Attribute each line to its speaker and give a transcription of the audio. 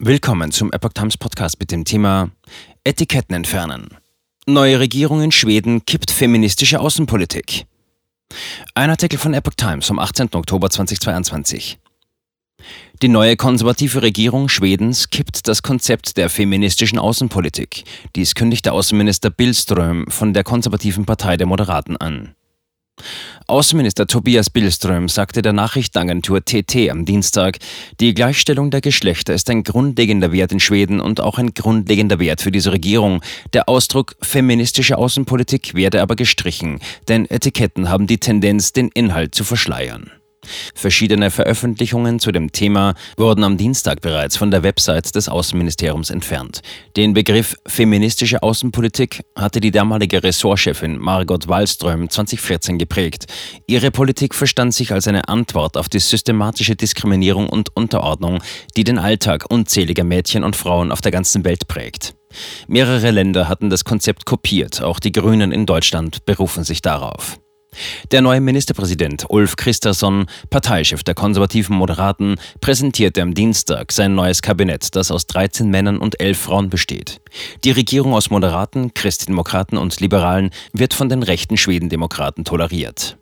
Speaker 1: Willkommen zum Epoch Times Podcast mit dem Thema Etiketten entfernen. Neue Regierung in Schweden kippt feministische Außenpolitik. Ein Artikel von Epoch Times vom 18. Oktober 2022. Die neue konservative Regierung Schwedens kippt das Konzept der feministischen Außenpolitik. Dies kündigte Außenminister Billström von der konservativen Partei der Moderaten an. Außenminister Tobias Billström sagte der Nachrichtenagentur TT am Dienstag, die Gleichstellung der Geschlechter ist ein grundlegender Wert in Schweden und auch ein grundlegender Wert für diese Regierung. Der Ausdruck feministische Außenpolitik werde aber gestrichen, denn Etiketten haben die Tendenz, den Inhalt zu verschleiern. Verschiedene Veröffentlichungen zu dem Thema wurden am Dienstag bereits von der Website des Außenministeriums entfernt. Den Begriff feministische Außenpolitik hatte die damalige Ressortchefin Margot Wallström 2014 geprägt. Ihre Politik verstand sich als eine Antwort auf die systematische Diskriminierung und Unterordnung, die den Alltag unzähliger Mädchen und Frauen auf der ganzen Welt prägt. Mehrere Länder hatten das Konzept kopiert, auch die Grünen in Deutschland berufen sich darauf. Der neue Ministerpräsident Ulf Christasson, Parteichef der konservativen Moderaten, präsentierte am Dienstag sein neues Kabinett, das aus 13 Männern und 11 Frauen besteht. Die Regierung aus Moderaten, Christdemokraten und Liberalen wird von den rechten Schwedendemokraten toleriert.